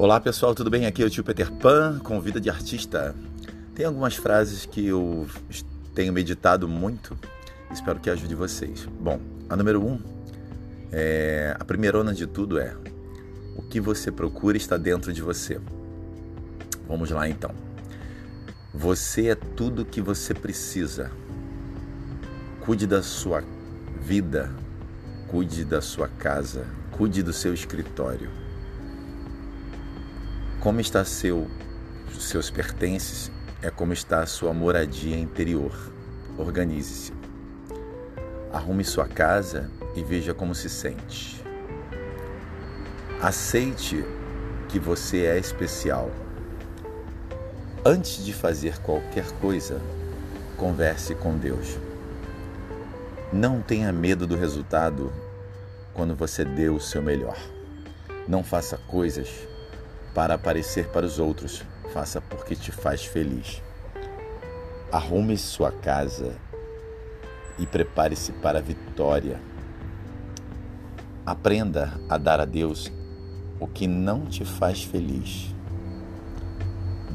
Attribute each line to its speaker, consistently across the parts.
Speaker 1: Olá pessoal, tudo bem? Aqui é o tio Peter Pan com vida de artista. Tem algumas frases que eu tenho meditado muito, espero que ajude vocês. Bom, a número um, é, a primeira de tudo é: o que você procura está dentro de você. Vamos lá então. Você é tudo que você precisa. Cuide da sua vida, cuide da sua casa, cuide do seu escritório como está seu, seus pertences é como está a sua moradia interior. Organize-se. Arrume sua casa e veja como se sente. Aceite que você é especial. Antes de fazer qualquer coisa, converse com Deus. Não tenha medo do resultado quando você deu o seu melhor. Não faça coisas para aparecer para os outros, faça porque te faz feliz. Arrume sua casa e prepare-se para a vitória. Aprenda a dar a Deus o que não te faz feliz.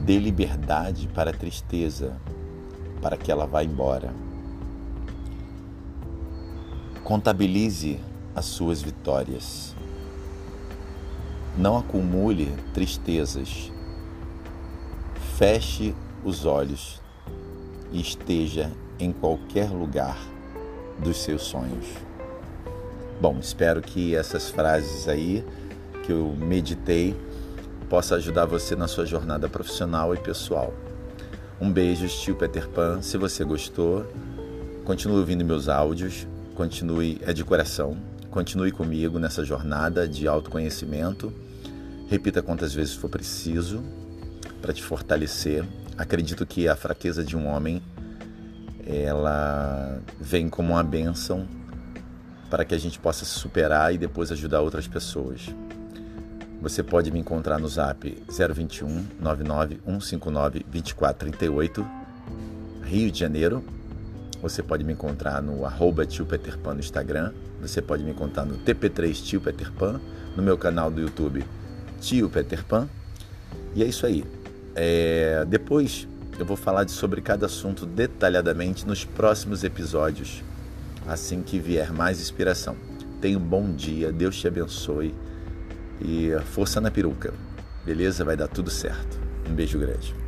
Speaker 1: Dê liberdade para a tristeza, para que ela vá embora. Contabilize as suas vitórias. Não acumule tristezas. Feche os olhos e esteja em qualquer lugar dos seus sonhos. Bom, espero que essas frases aí que eu meditei possa ajudar você na sua jornada profissional e pessoal. Um beijo, estilo Peter Pan. Se você gostou, continue ouvindo meus áudios, continue, é de coração, continue comigo nessa jornada de autoconhecimento Repita quantas vezes for preciso para te fortalecer. Acredito que a fraqueza de um homem ela vem como uma bênção para que a gente possa se superar e depois ajudar outras pessoas. Você pode me encontrar no zap 021 99 159 2438 Rio de Janeiro. Você pode me encontrar no arroba tio Peter Pan no Instagram. Você pode me encontrar no TP3 Tio Peter Pan, no meu canal do YouTube tio Peter Pan. E é isso aí. É, depois eu vou falar sobre cada assunto detalhadamente nos próximos episódios, assim que vier mais inspiração. Tenha um bom dia, Deus te abençoe e força na peruca, beleza? Vai dar tudo certo. Um beijo grande.